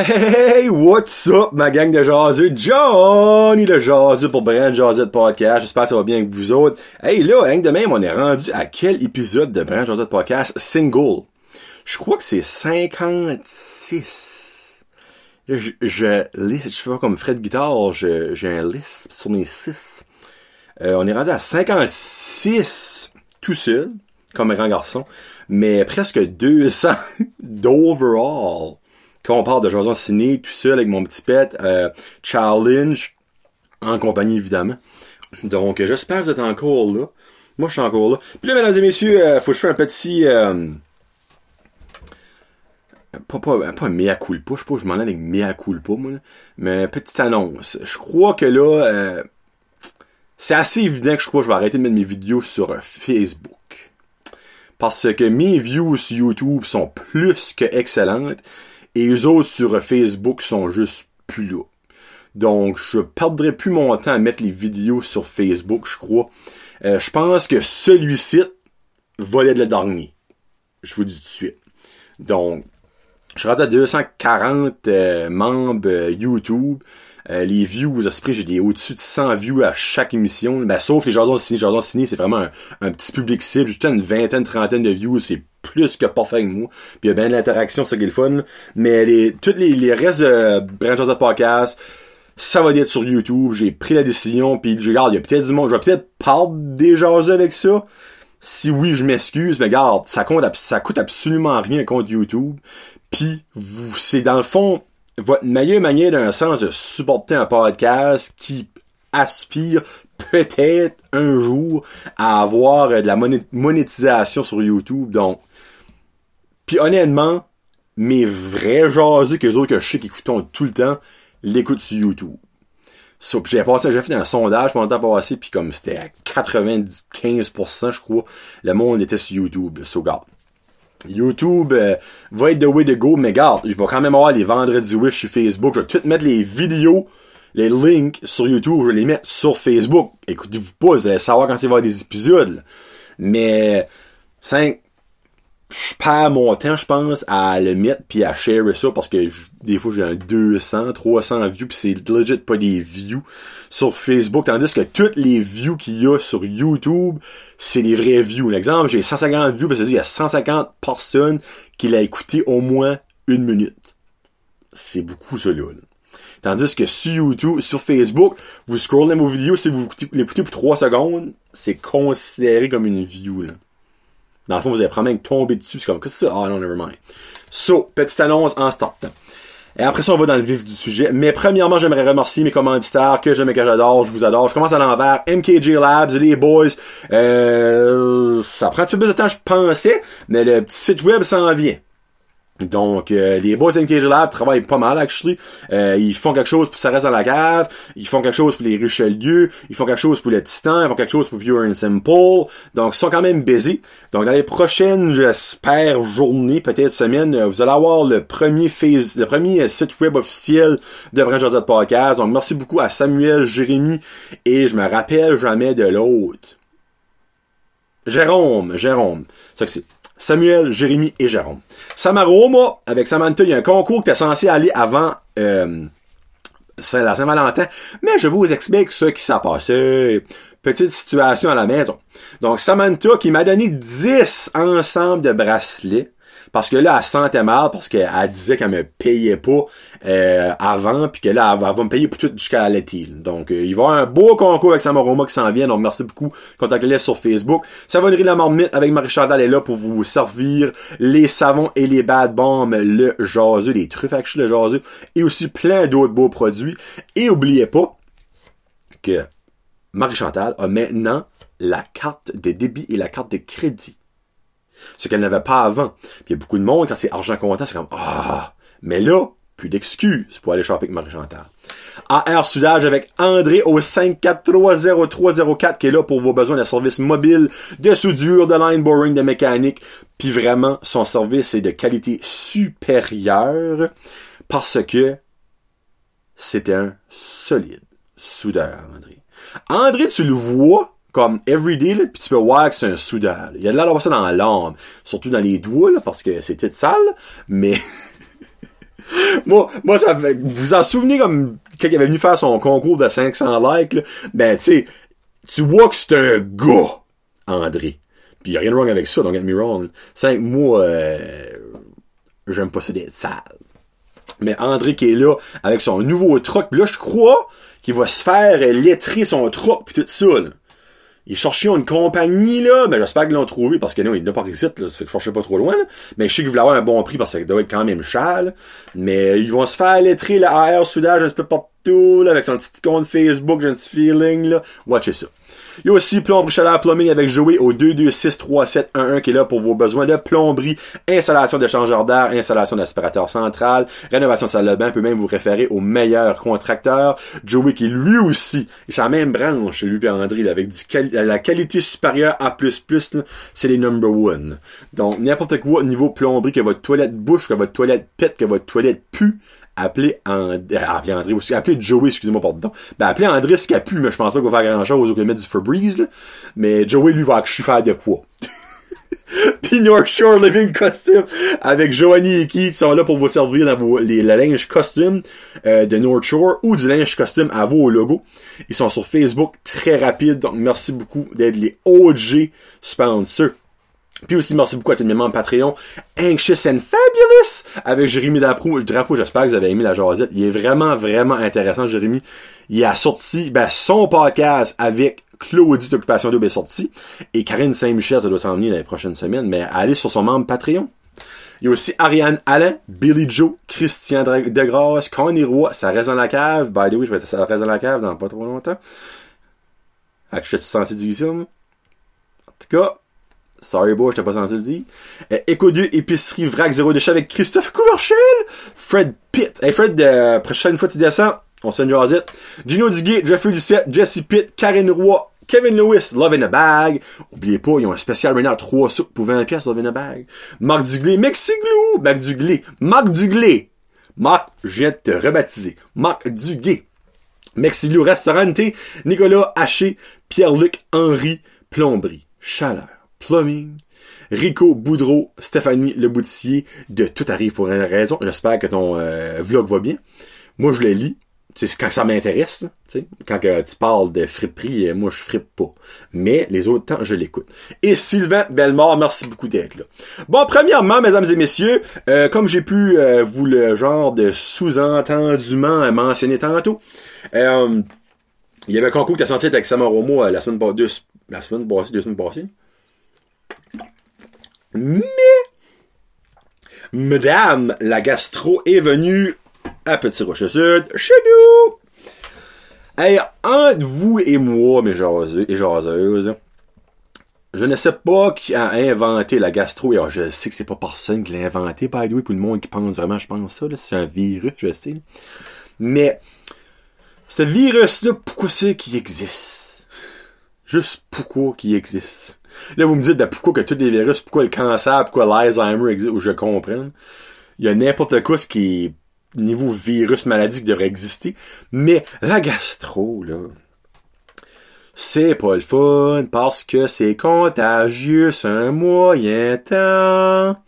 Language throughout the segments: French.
Hey, what's up, ma gang de jaseux? Johnny le jaseux pour Brand Jasette Podcast. J'espère que ça va bien avec vous autres. Hey, là, hein, de même, on est rendu à quel épisode de Brand Jasette Podcast single? Je crois que c'est 56. je, je liste, je fais comme Fred Guitare, j'ai un liste sur mes 6. Euh, on est rendu à 56 tout seul, comme un grand garçon, mais presque 200 d'overall quand on parle de Jason Ciné, tout seul avec mon petit pet, euh, challenge, en compagnie évidemment. Donc, euh, j'espère que vous êtes encore là. Moi, je suis encore là. Puis là, mesdames et messieurs, euh, faut que je fasse un petit... Euh, pas, pas, pas mea culpa, je sais pas, je m'en ai avec mea culpa, moi, là. mais petite annonce. Je crois que là, euh, c'est assez évident que je crois que je vais arrêter de mettre mes vidéos sur Facebook. Parce que mes views sur YouTube sont plus que excellentes. Et les autres sur Facebook sont juste plus là. Donc, je perdrai plus mon temps à mettre les vidéos sur Facebook, je crois. Euh, je pense que celui-ci va être le dernier. Je vous dis tout de suite. Donc, je suis à 240 euh, membres euh, YouTube. Les views, esprit, j'ai des au-dessus de 100 views à chaque émission. Ben, sauf les Jasons Ciné. Jasons Ciné, c'est vraiment un, petit public cible. Juste une vingtaine, trentaine de views, c'est plus que parfait avec moi. Puis il y a bien de l'interaction, c'est qui est le fun. Mais les, tous les, les restes de Brand de podcast, ça va être sur YouTube. J'ai pris la décision, puis je regarde, il y a peut-être du monde. Je vais peut-être parler des jaseux avec ça. Si oui, je m'excuse, mais regarde, ça compte, ça coûte absolument rien contre YouTube. Puis, c'est dans le fond, votre meilleure manière d'un sens de supporter un podcast qui aspire peut-être un jour à avoir de la monétisation sur YouTube. Donc, puis honnêtement, mes vrais jaseux que autres que je sais qui écoutent tout le temps, l'écoutent sur YouTube. So, j'ai passé, j'ai fait un sondage pendant le temps passé, puis comme c'était à 95%, je crois, le monde était sur YouTube. So, regarde. YouTube euh, va être the way to go, mais garde, je vais quand même avoir les vendredis wish sur Facebook. Je vais tout mettre les vidéos, les links sur YouTube, je vais les mettre sur Facebook. Écoutez-vous pas, vous allez savoir quand il va y avoir des épisodes. Mais 5 je perds mon temps, je pense, à le mettre puis à share ça parce que des fois j'ai un 200, 300 views puis c'est legit pas des views sur Facebook tandis que toutes les views qu'il y a sur YouTube, c'est des vrais views. L'exemple, j'ai 150 views parce que il y a 150 personnes qui l'ont écouté au moins une minute. C'est beaucoup ça là. Tandis que sur YouTube, sur Facebook, vous scrollez vos vidéos, si vous l'écoutez pour 3 secondes, c'est considéré comme une view là. Dans le fond, vous allez probablement tomber dessus. C'est comme, qu'est-ce que c'est? Ah non, never mind. So, petite annonce en start. Et après ça, on va dans le vif du sujet. Mais premièrement, j'aimerais remercier mes commanditaires que j'aime et que j'adore. Je vous adore. Je commence à l'envers. MKJ Labs, les boys. Euh, ça prend un petit peu plus de temps, je pensais. Mais le petit site web s'en vient. Donc, euh, les boys MKG Lab travaillent pas mal, actually. Euh, ils font quelque chose pour ça reste dans la cave. Ils font quelque chose pour les Richelieu. Ils font quelque chose pour le Titan. Ils font quelque chose pour Pure and Simple. Donc, ils sont quand même busy. Donc, dans les prochaines, j'espère, journées, peut-être semaines, euh, vous allez avoir le premier phase, le premier site web officiel de Branch Josette Podcast. Donc, merci beaucoup à Samuel, Jérémy et je me rappelle jamais de l'autre. Jérôme, Jérôme. Ça que c'est Samuel, Jérémy et Jérôme. Samaroma, avec Samantha, il y a un concours qui est censé aller avant euh, la Saint-Valentin, mais je vous explique ce qui s'est passé. Petite situation à la maison. Donc, Samantha qui m'a donné 10 ensembles de bracelets parce que là, elle sentait mal parce qu'elle disait qu'elle me payait pas euh, avant, puis que là, elle, va me payer pour tout jusqu'à l'été. Donc, euh, il va y avoir un beau concours avec Samaroma qui s'en vient. Donc, merci beaucoup. Contactez-les sur Facebook. Savonnerie La Marmite avec Marie-Chantal est là pour vous servir les savons et les bad bombs, le jaseux, les truffes le jaseux, et aussi plein d'autres beaux produits. Et oubliez pas que Marie-Chantal a maintenant la carte de débit et la carte de crédit ce qu'elle n'avait pas avant. Puis il y a beaucoup de monde, quand c'est argent comptant, c'est comme Ah! Mais là, plus d'excuses pour aller shopper avec Marie-Chantal. AR Soudage avec André au 5430304 qui est là pour vos besoins de service mobile, de soudure, de line boring, de mécanique. Puis vraiment, son service est de qualité supérieure parce que c'est un solide soudeur, André. André, tu le vois, comme everyday, là, puis tu peux voir que c'est un soudeur. Il y a de l'air d'avoir ça dans l'âme, surtout dans les doigts, là, parce que tout sale, mais moi, moi, ça fait, vous vous en souvenez comme, il avait venu faire son concours de 500 likes, là, ben, tu sais, tu vois que c'est un gars, André. Puis y a rien de wrong avec ça, don't get me wrong. Cinq mois, euh, j'aime pas ça d'être sale. Mais André qui est là, avec son nouveau truck, pis là, je crois qu'il va se faire euh, lettrer son truck pis tout ça, là. Ils cherchaient une compagnie, là, mais j'espère qu'ils l'ont trouvé, parce que non, il n'a pas réussi, là, ça fait que je cherchais pas trop loin, là. Mais je sais qu'ils voulaient avoir un bon prix, parce que ça doit être quand même cher, là. Mais ils vont se faire lettrer, le AR soudage un petit peu partout, là, avec son petit compte Facebook, j'ai un petit feeling, là. Watchez ça. Il y a aussi Plomberie Chaleur Plumbing avec Joey au 2263711 qui est là pour vos besoins de plomberie, installation d'échangeur d'air, installation d'aspirateur central, rénovation salle de bain, peut même vous référer au meilleur contracteur. Joey qui lui aussi, et sa même branche, lui et André, avec du la qualité supérieure A++, là, c'est les number one. Donc, n'importe quoi niveau plomberie, que votre toilette bouche, que votre toilette pète, que votre toilette pue, appelez André, euh, appelez André aussi, appelez Joey, excusez-moi, pardon. Ben, appelez André ce qu'il a pu, mais je pense pas qu'il va faire grand chose au mettre du Febreze, là. Mais Joey, lui, va je faire de quoi? Puis North Shore Living Costume avec Joanie et Keith qui sont là pour vous servir dans vos, les, le linge costume euh, de North Shore ou du linge costume à vos logos. Ils sont sur Facebook très rapide, donc merci beaucoup d'être les OG sponsors. Puis aussi, merci beaucoup à tous mes membres Patreon. Anxious and Fabulous avec Jérémy Drapeau. Drapeau, j'espère que vous avez aimé la jasette. Il est vraiment, vraiment intéressant, Jérémy. Il a sorti ben, son podcast avec Claudie d'Occupation Double est sorti. Et Karine Saint-Michel, ça doit s'en venir dans les prochaines semaines. Mais allez sur son membre Patreon. Il y a aussi Ariane Alain, Billy Joe, Christian Degrasse, Connie Roy, ça reste dans la cave. By the way, je vais être ça reste dans la cave dans pas trop longtemps. Que je suis censé. En tout cas, Sorry boy, j'étais pas censé le dire. Euh, Éco 2, épicerie vrac zéro déchet avec Christophe Couverchel, Fred Pitt. Hey Fred, euh, prochaine fois tu descends, on se jasette. Gino Duguay, Jeffrey Lucette, Jesse Pitt, Karine Roy, Kevin Lewis, Love in a Bag. Oubliez pas, ils ont un spécial maintenant à 3 soupes pour 20 pièces Love in a Bag. Marc Duglé, Mexiglou, Marc Duglé, Marc Duglé. Marc, je viens de te rebaptiser. Marc Duguay. Mexiglou Restaurante, Nicolas Haché, Pierre-Luc Henry, Plomberie, Chaleur, Plumbing, Rico Boudreau, Stéphanie Le Boutier, de Tout arrive pour une raison. J'espère que ton euh, vlog va bien. Moi, je le lis. Sais, quand ça m'intéresse, quand tu parles de friperie, euh, moi je frippe pas. Mais les autres temps, je l'écoute. Et Sylvain Bellemare, merci beaucoup d'être là. Bon, premièrement, mesdames et messieurs, euh, comme j'ai pu vous le genre de sous-entendement mentionner tantôt, il y avait un concours qui était censé être avec Samaromo euh, la semaine passée, la semaine passée, deux semaines passées. Mais, Madame la gastro est venue à Petit Rocher Sud, chez nous. Hey, entre vous et moi, mes jaseux et jaseuses, je ne sais pas qui a inventé la gastro. Et je sais que c'est pas personne qui l'a inventé, by the way, pour le monde qui pense vraiment, je pense ça, c'est un virus, je sais. Mais, ce virus-là, pourquoi c'est qu'il existe? Juste pourquoi qu'il existe? Là, vous me dites, ben, pourquoi que tous les virus, pourquoi le cancer, pourquoi l'Alzheimer existe, ou je comprends. Il y a n'importe quoi ce qui est niveau virus, maladie qui devrait exister. Mais la gastro, là, c'est pas le fun parce que c'est contagieux, c'est un moyen temps.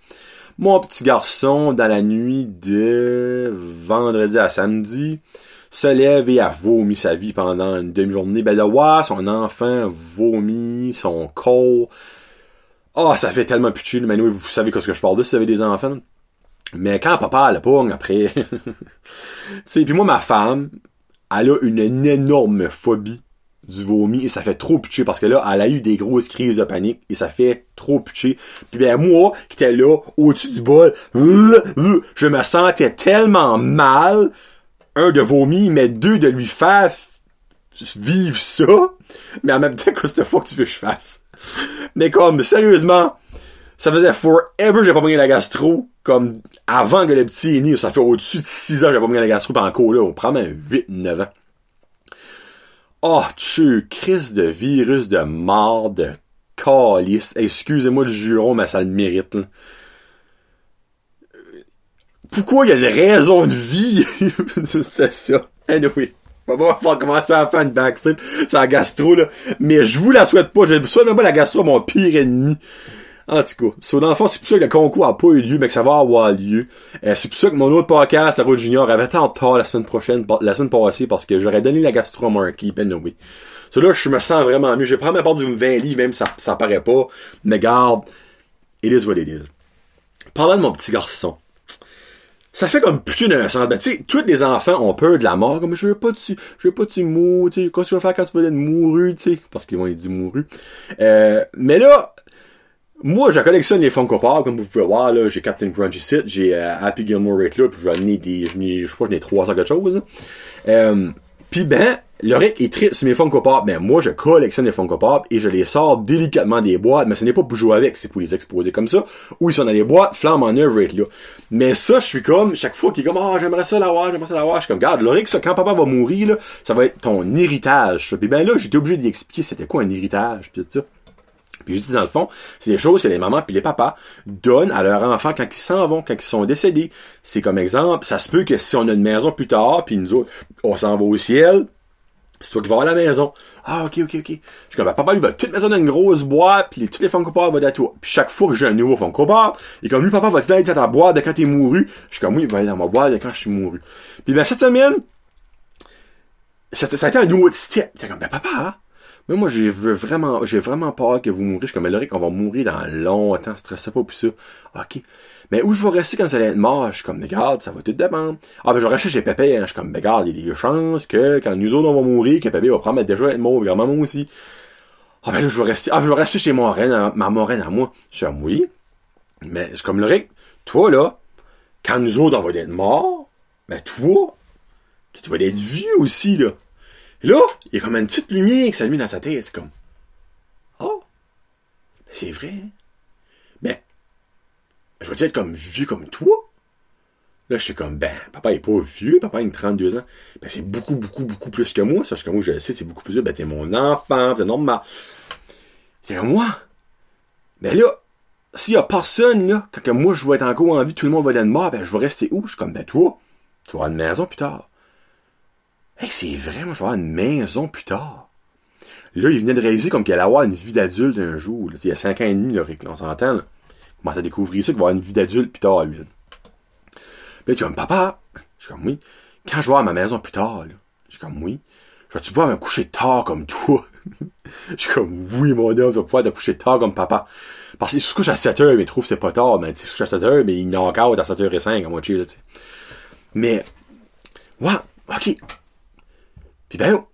Mon petit garçon, dans la nuit de vendredi à samedi, se lève et a vomi sa vie pendant une demi-journée. Ben de voir son enfant vomit, son corps. Oh, ça fait tellement pitié, mais vous savez ce que je parle de si vous avez des enfants. Mais quand papa la pogne après, tu puis moi ma femme, elle a une, énorme phobie du vomi et ça fait trop pitcher parce que là, elle a eu des grosses crises de panique et ça fait trop pitcher. Puis ben moi, qui était là, au-dessus du bol, je me sentais tellement mal, un de vomi, mais deux de lui faire vivre ça, mais en même temps, qu'est-ce que tu veux que je fasse? Mais comme, sérieusement, ça faisait forever j'ai pas pris la gastro, comme avant que le petit est né, ça fait au-dessus de 6 ans j'ai pas pris la gastro, pis encore là, on prend même 8, 9 ans. Oh, tu crise de virus de mort, de calice. Excusez-moi le juron, mais ça le mérite, là. Pourquoi il y a une raison de vie? c'est ça. Anyway. On va commencer à faire une backflip. C'est la gastro, là. Mais je vous la souhaite pas. Je ne souhaite même pas la gastro mon pire ennemi. En tout cas, so, dans le fond, c'est pour ça que le concours a pas eu lieu, mais que ça va avoir lieu. Euh, c'est pour ça que mon autre podcast, la Route Junior, avait tant tard la semaine prochaine, la semaine passée, parce que j'aurais donné la gastro à Marky, ben oui. So là, je me sens vraiment mieux. Je prendre ma part du 20 livres, même ça, ça paraît pas. Mais garde, it is what it is. Parlant de mon petit garçon. Ça fait comme putain d'un sens. Ben, tu sais, tous les enfants ont peur de la mort. Comme, je veux pas tu, je veux pas tu mou, tu sais, qu'est-ce que tu vas faire quand tu vas être mouru, tu sais? Parce qu'ils vont être dit mouru. Euh, mais là, moi, je collectionne les Funko Pop, comme vous pouvez voir, là, j'ai Captain Crunch ici, j'ai euh, Happy Gilmore right là, puis je vais amener des, je crois que j'en ai 300 quelque chose. Euh, puis ben, Loric est triste sur mes Funko Pop, mais moi je collectionne les Funko Pop et je les sors délicatement des boîtes, mais ce n'est pas pour jouer avec, c'est pour les exposer comme ça, ou ils sont dans les boîtes, flamme en œuvre là. Mais ça, je suis comme, chaque fois qu'il est comme, ah, oh, j'aimerais ça l'avoir, j'aimerais ça l'avoir, je suis comme, regarde, Loric, ça, quand papa va mourir, là, ça va être ton héritage, Puis ben là, j'étais obligé d'y expliquer c'était quoi un héritage, puis tout ça. Puis je dis dans le fond, c'est des choses que les mamans puis les papas donnent à leurs enfants quand ils s'en vont, quand ils sont décédés. C'est comme exemple, ça se peut que si on a une maison plus tard, puis nous autres, on s'en va au ciel, c'est toi qui vas à la maison. Ah, ok, ok, ok. Je suis comme, ben, papa, lui, va toute maison dans une grosse boîte, puis toutes les Funko Pop vont à toi. Puis chaque fois que j'ai un nouveau Funko Pop, et comme lui, papa, va aller dans ta boîte de quand t'es mouru? Je suis comme, oui, il va aller dans ma boîte de quand je suis mouru. Puis ben, cette semaine, ça, ça a été un nouveau step. T'es comme, ben, papa, hein? Mais moi, j'ai vraiment, j'ai vraiment peur que vous mourrez. Je suis comme, Loric, on va mourir dans longtemps, stressez pas, plus ça. Ok. Mais où je vais rester quand ça va être mort? Je suis comme, regarde, ça va tout dépendre. Ah, ben, je vais rester chez Pépé, hein. Je suis comme, regarde, il y a des chances que quand nous autres, on va mourir, que Pépé va prendre déjà être mort, grand maman aussi. Ah, ben là, je vais rester, ah, je vais rester chez ma reine, ma moraine à moi. Je suis comme, oui. Mais, je suis comme, Loric, toi, là, quand nous autres, on va être morts, ben, toi, tu vas être vieux aussi, là. Là, il y a comme une petite lumière qui s'allume dans sa tête. C'est comme, oh, c'est vrai. Ben, je vais être comme vieux comme toi? Là, je suis comme, ben, papa est pas vieux, papa a 32 ans. Ben, c'est beaucoup, beaucoup, beaucoup plus que moi. Ça, je moi, je le sais, c'est beaucoup plus vieux. Ben, t'es mon enfant, c'est normal. C'est comme moi. Ben là, s'il y a personne, là, quand moi, je vais être encore en vie, tout le monde va être mort, ben, je vais rester où? Je suis comme, ben, toi, tu vas avoir une maison plus tard. Hey, c'est vrai, moi, je vais avoir une maison plus tard. Là, il venait de réaliser comme qu'il allait avoir une vie d'adulte un jour. Il y a cinq ans et demi, là, on s'entend. Il commence à découvrir ça, qu'il va avoir une vie d'adulte plus tard, lui. Puis là, tu comme, papa, je suis comme, oui. Quand je vais avoir ma maison plus tard, je suis comme, oui. Je vais-tu pouvoir me coucher tard comme toi? je suis comme, oui, mon homme, tu vas pouvoir te coucher tard comme papa. Parce qu'il se couche à 7 heures, mais il trouve que c'est pas tard, mais il se couche à 7 heures, mais il est encore à 7 h 05 à moitié, là, tu sais. Mais, ouais, ok. Puis ben,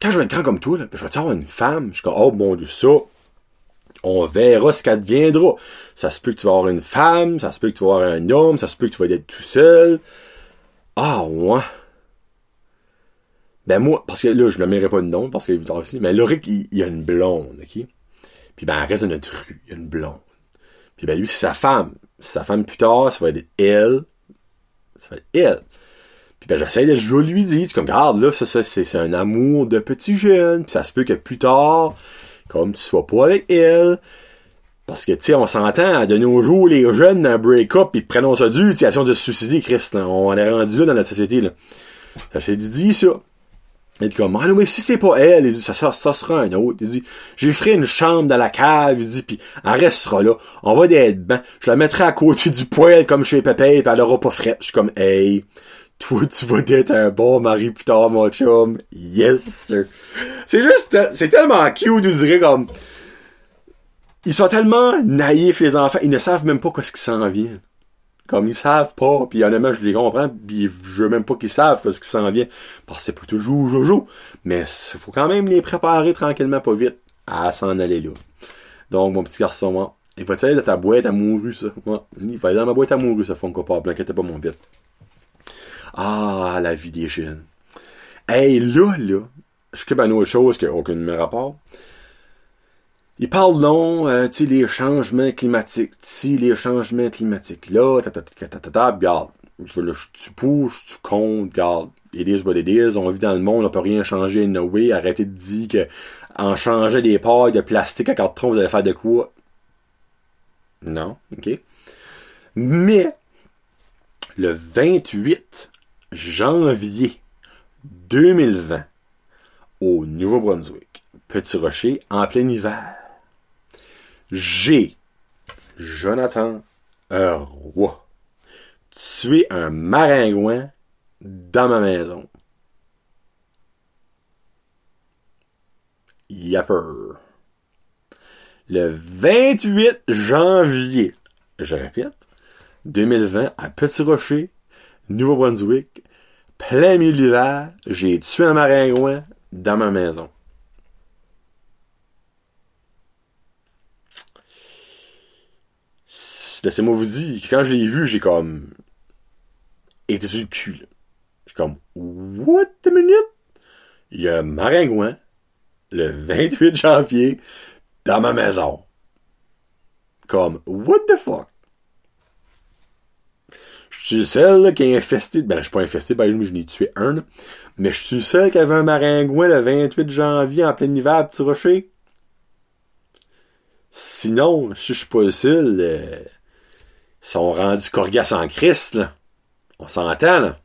quand je vais être grand comme toi, là, je vais avoir une femme. Je suis comme, oh bon Dieu, ça, on verra ce qu'elle deviendra. Ça se peut que tu vas avoir une femme, ça se peut que tu vas avoir un homme, ça se peut que tu vas être tout seul. Ah, ouais. Ben moi, parce que là, je ne mets pas de nom, parce qu'il est aussi, mais Loric, il, il, a une blonde, ok? Puis ben, elle reste dans notre rue, il a une blonde. Puis ben lui, c'est sa femme. Sa femme plus tard, ça va être elle. Ça va être elle. Puis ben, j'essaie de je lui dire, comme, regarde, là, ça, ça c'est un amour de petit jeune, puis ça se peut que plus tard, comme tu sois pas avec elle, parce que, tu sais, on s'entend, de nos jours, les jeunes, un break-up, ils prennent ça dur, tu de se suicider, Christ, On est rendu là dans notre société, là. J'ai dit ça. Il dit comme, ah non, mais si c'est pas elle, il dit, ça, ça, ça sera un autre. Il dit, j'ai ferai une chambre dans la cave, il dit, puis elle restera là. On va être ben, je la mettrai à côté du poêle comme chez Pépé, pis elle aura pas frais. Je comme, hey, toi, tu vas être un bon mari plus tard, mon chum. Yes, sir. C'est juste, c'est tellement cute, je dirais, comme, ils sont tellement naïfs, les enfants, ils ne savent même pas ce qui s'en vient. Comme ils savent pas, puis honnêtement, je les comprends, puis je veux même pas qu'ils savent ce qui s'en vient. Parce que c'est pas toujours jojo. Mais faut quand même les préparer tranquillement, pas vite, à s'en aller là. Donc, mon petit garçon, moi, il va aller dans ta boîte à mouru, ça. il va aller dans ma boîte à mouru, ça, font pas, inquiète pas, mon bête. Ah, la vie des jeunes. Hey, là, là, je suis une autre chose qui n'a aucun rapport. Il parle long, euh, tu les changements climatiques, tu les changements climatiques, là, ta ta ta ta ta ta, regarde, tu pousses, tu comptes, regarde, it is what it is, on vit dans le monde, on peut rien changer, no way, arrêtez de dire que en changeant des pailles de plastique à carton, vous allez faire de quoi? Non, ok. Mais, le 28 janvier 2020 au Nouveau-Brunswick. Petit Rocher en plein hiver. J'ai, Jonathan Roy, tué un maringouin dans ma maison. Yapper. Le 28 janvier, je répète, 2020, à Petit Rocher, Nouveau-Brunswick, plein milieu d'hiver, j'ai tué un maringouin dans ma maison. Laissez-moi vous dire, quand je l'ai vu, j'ai comme été sur le cul. J'ai comme, what a minute? Il y a un maringouin, le 28 janvier, dans ma maison. Comme, what the fuck? Je suis le seul qui est infesté. Ben, je suis pas infesté, ben, je n'ai tué un. Mais je suis seul qui avait un maringouin le 28 janvier en plein hiver à Petit Rocher. Sinon, si je suis pas le seul, euh, ils sont rendus coriaces en Christ, là. On s'entend, là.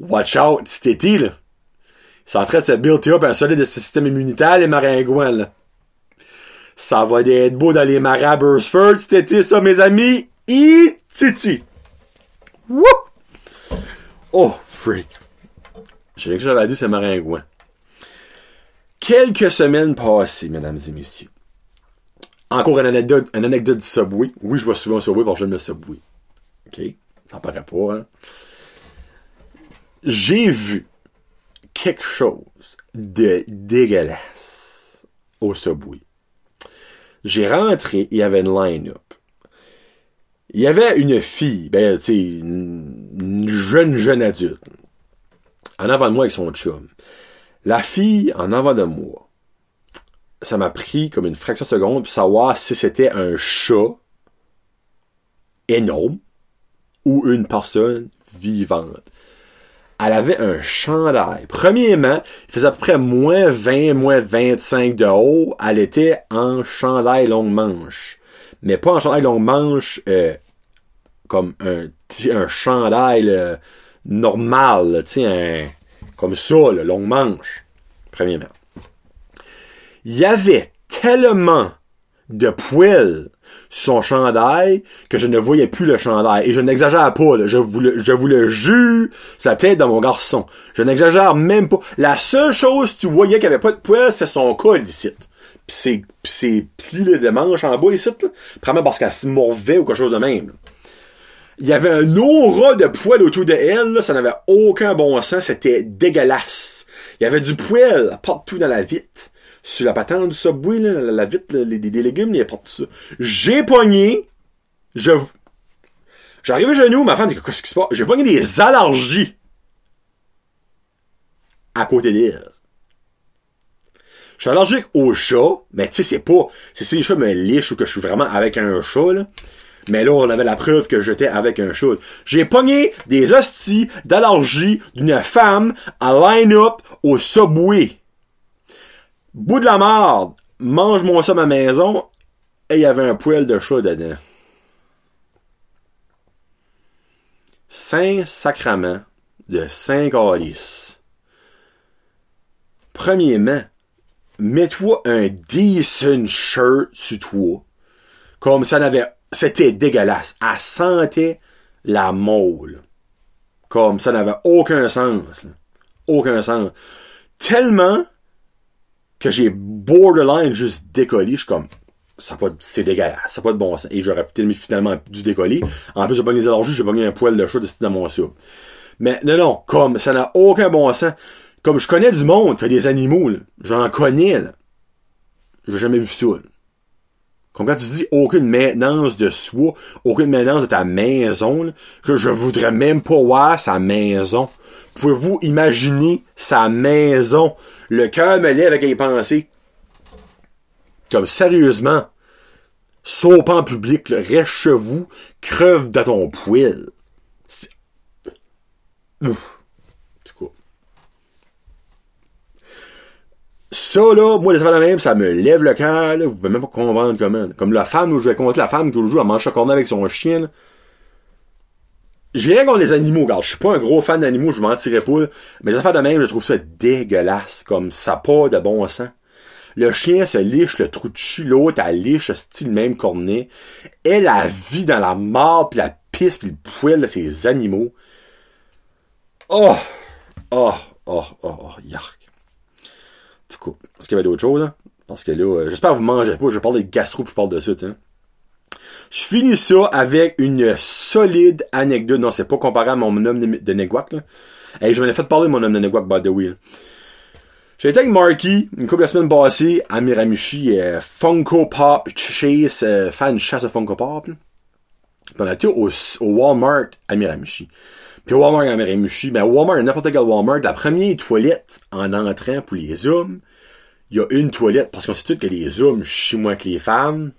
Watch out, été, là. Ils sont en train de se build up un solide de ce système immunitaire, les maringouins, là. Ça va être beau dans les marais Bursford cet été, ça, mes amis. Et titi. Wouh! Oh, freak. Je sais que j'avais dit, c'est maringouin. Quelques semaines passées, mesdames et messieurs. Encore une anecdote, anecdote du Subway. Oui, je vais souvent Subway parce que j'aime le Subway. OK? Ça paraît pas, hein? J'ai vu quelque chose de dégueulasse au Subway. J'ai rentré, il y avait une line-up. Il y avait une fille, ben, tu une jeune, jeune adulte, en avant de moi avec son chum. La fille, en avant de moi, ça m'a pris comme une fraction de seconde pour savoir si c'était un chat énorme ou une personne vivante. Elle avait un chandail. Premièrement, il faisait à peu près moins 20, moins 25 de haut. Elle était en chandail longue manche. Mais pas en chandail longue manche euh, comme un, un chandail euh, normal, comme ça, là, longue manche. Premièrement. Il y avait tellement de poils sur son chandail que je ne voyais plus le chandail. Et je n'exagère pas. Je, vous le, je vous le jure sur la tête de mon garçon. Je n'exagère même pas. La seule chose que tu voyais qu'il n'y avait pas de poils, c'est son col ici. Pis c'est, pis c'est plis de manche en bas ici, là. Probablement parce qu'elle se morvait ou quelque chose de même. Il y avait un aura de poils autour de elle, ça n'avait aucun bon sens, c'était dégueulasse. Il y avait du poil partout dans la vitre sur la patente du Subway, là, la, vitre, les, légumes, il de ça. J'ai pogné, je, j'arrive à genoux, ma femme dit, qu'est-ce qui se passe? J'ai pogné des allergies à côté d'elle. Je suis allergique aux chats, mais tu sais, c'est pas, c'est si les chats me lichent ou que je suis vraiment avec un chat, là. Mais là, on avait la preuve que j'étais avec un chat. J'ai pogné des hosties d'allergie d'une femme à line-up au Subway. Bout de la marde, mange-moi ça à ma maison, et il y avait un poêle de chat dedans. Saint sacrement de Saint Galice. Premièrement, mets-toi un decent shirt sur toi. Comme ça n'avait, c'était dégueulasse. Elle sentait la molle. Comme ça n'avait aucun sens. Aucun sens. Tellement que j'ai borderline juste décollé, je suis comme, ça pas, c'est dégueulasse, ça pas de bon sens. Et j'aurais peut-être finalement dû décoller. En plus, j'ai pas les allergies, j'ai pas mis un poil de chat dans mon soupe. Mais non, non, comme, ça n'a aucun bon sens. Comme je connais du monde qui a des animaux, j'en connais, là. J'ai jamais vu ça. Comme quand tu dis aucune maintenance de soi, aucune maintenance de ta maison, que je voudrais même pas voir sa maison. Pouvez-vous imaginer sa maison? Le cœur me lève avec les pensées. Comme sérieusement, saute en public, là, reste chez vous, creve dans ton poil. Ça, là, moi, les affaires de même, ça me lève le cœur, là. Vous pouvez même pas comprendre comment. Comme la femme où je vais compter la femme qui toujours elle mange chocolat avec son chien. J'ai rien contre les animaux, regarde. Je suis pas un gros fan d'animaux, je m'en tirerai pas. Mais les affaires de même, je trouve ça dégueulasse. Comme ça pas de bon sens. Le chien se liche le trou de cul, l'autre, elle liche style même cornet. Elle a vit dans la mort, puis la pisse, puis le poil de ces animaux. Oh! Oh! Oh! Oh! Oh! Yark. Coup, est-ce qu'il y avait d'autres choses, hein? Parce que là, euh, j'espère que vous mangez pas, je parle des gastro, puis je parle de ça. Je finis ça avec une solide anecdote. Non, c'est pas comparé à mon homme de, de Neguac, là. Hey, je m'en ai fait parler de mon homme de Neguac, by the way. J'ai été avec Marky, une couple de semaines passées, à Miramichi, euh, Funko Pop Chase, euh, fan chasse à Funko Pop. Puis on a été au, au Walmart à Miramichi. Puis Walmart à Miramichi, ben Walmart, n'importe quel Walmart, la première toilette en entrant pour les hommes, il y a une toilette, parce qu'on sait tous que les hommes chient moins que les femmes.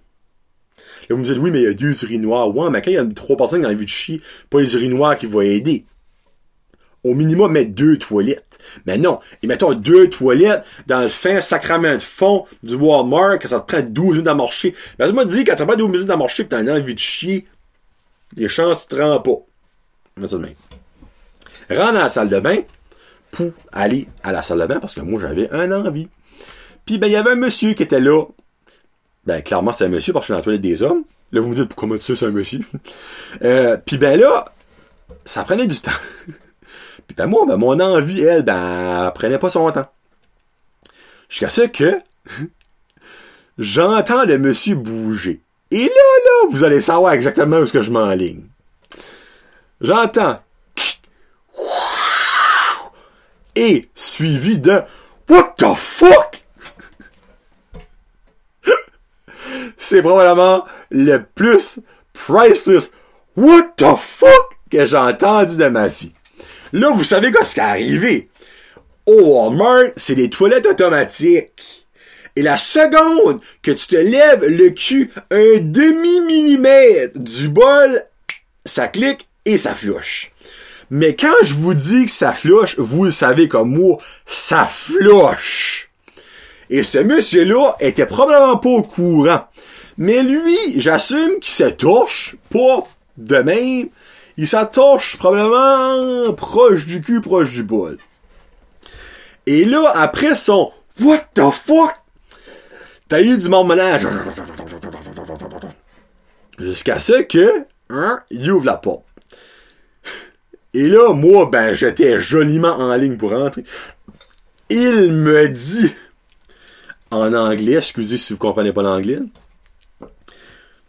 Là, vous me dites, oui, mais il y a deux urinoirs. Ouais, mais quand il y a trois personnes qui ont envie de chier, pas les urinoirs qui vont aider. Au minimum, mettre deux toilettes. Mais non, et mettons deux toilettes dans le fin sacrament de fond du Walmart, que ça te prend 12 minutes à marcher. Ben, je me dis, quand t'as pas 12 minutes à marcher, que t'as envie de chier, les chances, tu te rends pas. Mais ça de même. Rentre dans la salle de bain, pour aller à la salle de bain, parce que moi, j'avais un envie. Puis, ben, il y avait un monsieur qui était là, ben, clairement, c'est un monsieur parce que je suis dans la toilette des hommes. Là, vous me dites, comment tu sais c'est un monsieur? euh, puis ben là, ça prenait du temps. puis ben moi, ben mon envie, elle, ben, elle prenait pas son temps. Jusqu'à ce que j'entends le monsieur bouger. Et là, là, vous allez savoir exactement où est-ce que je m'enligne. J'entends et suivi de What the fuck? c'est probablement le plus priceless What the fuck que j'ai entendu de ma vie. Là, vous savez quoi ce qui est arrivé? Au Walmart, c'est des toilettes automatiques. Et la seconde que tu te lèves le cul un demi-millimètre du bol, ça clique et ça flush. Mais quand je vous dis que ça flush, vous le savez comme moi, ça flush. Et ce monsieur-là était probablement pas au courant. Mais lui, j'assume qu'il se touche, pas de même. Il s'attouche probablement proche du cul, proche du bol. Et là, après son What the fuck? T'as eu du marmelage. Jusqu'à ce que, hein, il ouvre la porte. Et là, moi, ben, j'étais joliment en ligne pour rentrer. Il me dit, en anglais, excusez si vous comprenez pas l'anglais,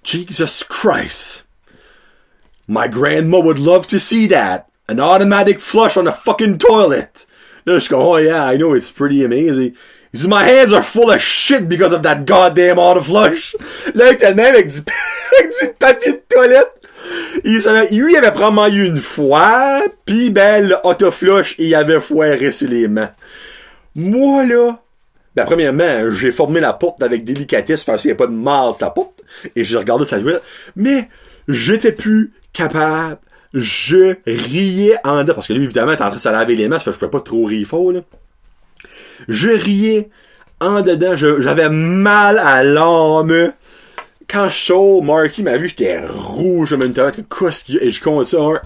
Jesus Christ. My grandma would love to see that. An automatic flush on the fucking toilet. Là, je go, oh yeah, I know, it's pretty amazing. My hands are full of shit because of that goddamn auto flush. Là, t'as le même avec du, avec du papier de toilette. Il savait, lui, il avait probablement eu une fois, pis ben, le auto-flush, il avait foiré sur les mains. Moi, là, ben, premièrement, j'ai formé la porte avec délicatesse parce qu'il n'y a pas de mal sur la porte. Et j'ai regardé sa toilette. Mais, j'étais plus capable. Je riais en dedans. Parce que lui, évidemment, t'es en train de se laver les mains, ça fait que je pouvais pas trop rire fort, là. Je riais en dedans. J'avais mal à l'âme. Quand chaud, Marky m'a vu, j'étais rouge, je me qu'est-ce qu'il y a? Et je compte ça, hein.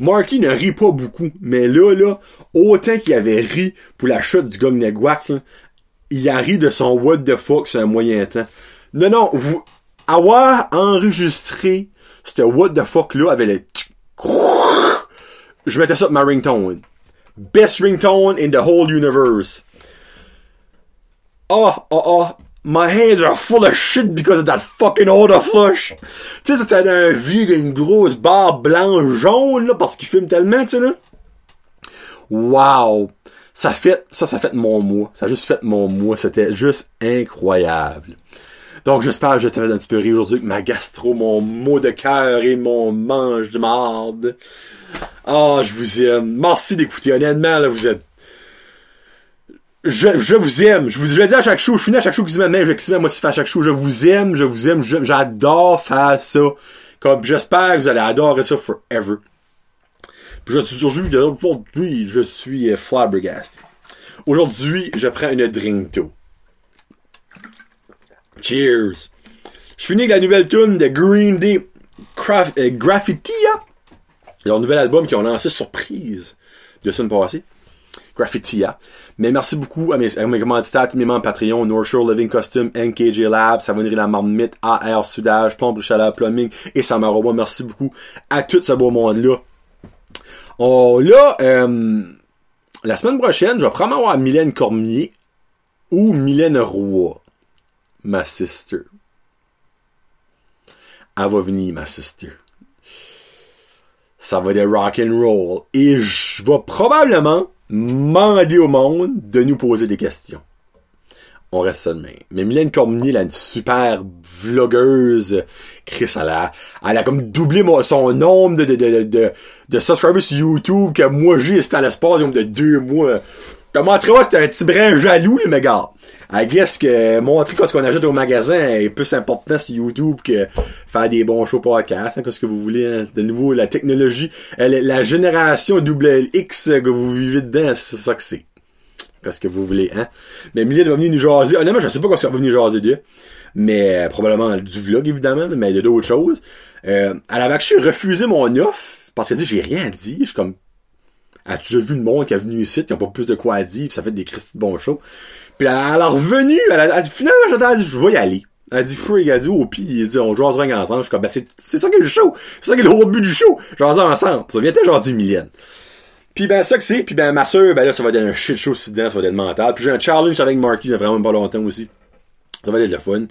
Marky ne rit pas beaucoup, mais là, là, autant qu'il avait ri pour la chute du gars Neguac, il a ri de son what the fuck sur un moyen temps. Non, non, vous, avoir enregistré ce what the fuck là avec le je mettais ça sur ma ringtone. Best ringtone in the whole universe. Oh, oh, oh. My hands are full of shit because of that fucking auto flush. Tu sais, c'était un vieux, une grosse barre blanche jaune, là, parce qu'il fume tellement, tu sais, là. Wow. Ça fait, ça, ça fait mon mois. Ça a juste fait mon mois. C'était juste incroyable. Donc, j'espère que je t'ai fait un petit peu rire aujourd'hui avec ma gastro, mon mot de cœur et mon mange de marde. Ah, oh, je vous aime. Merci d'écouter. Honnêtement, là, vous êtes je, je vous aime. Je vous je le dis à chaque show. Je finis à chaque show qui se met, je qui moi aussi à chaque show. Je vous aime, je vous aime, j'adore faire ça. Comme, j'espère que vous allez adorer ça forever. Puis je suis aujourd'hui, je suis flabbergasted. Aujourd'hui, je prends une drink too. Cheers. Je finis avec la nouvelle tune de Green Day Craft, euh, Graffitia. Leur nouvel album qu'ils ont lancé surprise de semaine passée. Mais merci beaucoup à mes, à mes commanditaires, tous mes membres Patreon, North Shore Living Custom, NKJ Lab, Savonnerie La Marmite, AR Sudage, Pompe Chaleur Plumbing et Samaroba. Merci beaucoup à tout ce beau monde-là. Oh, là, euh, la semaine prochaine, je vais probablement avoir Mylène Cormier ou Mylène Roy, ma sister. Elle va venir, ma sister. Ça va être rock and roll. Et je vais probablement demander au monde de nous poser des questions. On reste ça. Mais Mylène Cormier, elle a une super vlogueuse. Chris, elle a, elle a comme doublé son nombre de, de, de, de, de subscribers sur YouTube que moi j'ai, c'était à l'espace de deux mois. Tu vois, c'était un petit brin jaloux, les méga. I guess que montrer ce qu'on achète au magasin est plus important sur YouTube que faire des bons shows podcasts, hein, qu'est-ce que vous voulez, hein. De nouveau, la technologie, la génération X que vous vivez dedans, c'est ça que c'est. Qu'est-ce que vous voulez, hein? Mais Mylène va venir nous jaser. Honnêtement, je sais pas quoi va venir jaser de. Mais, euh, probablement du vlog, évidemment, mais il y a d'autres choses. Euh, elle avait refusé mon offre, parce qu'elle dit, j'ai rien dit. Je suis comme, as-tu vu le monde qui est venu ici, qui ont pas plus de quoi dire, pis ça fait des cristis de bons shows? Puis elle, elle est revenue, elle a, a dit, finalement, je vais y aller. Elle a dit, frig, elle a dit, au pire, il dit, on joue ensemble. Je suis comme, ben, c'est, ça qui est le show. C'est ça qui est le haut but du show. Jaser ensemble. Ça vient genre du Mylène. Puis ben ça que c'est, puis ben ma soeur, ben là ça va être un shit show si dedans, ça va être mental. Puis j'ai un challenge avec Marky, il y a vraiment pas longtemps aussi. Ça va être le fun.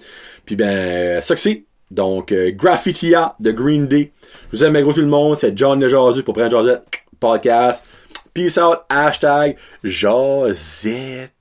Puis ben ça que c'est. Donc euh, Graffitia de Green Day. Je vous aime gros tout le monde, c'est John de Jazu pour prendre Josette podcast. Peace out, hashtag Josette.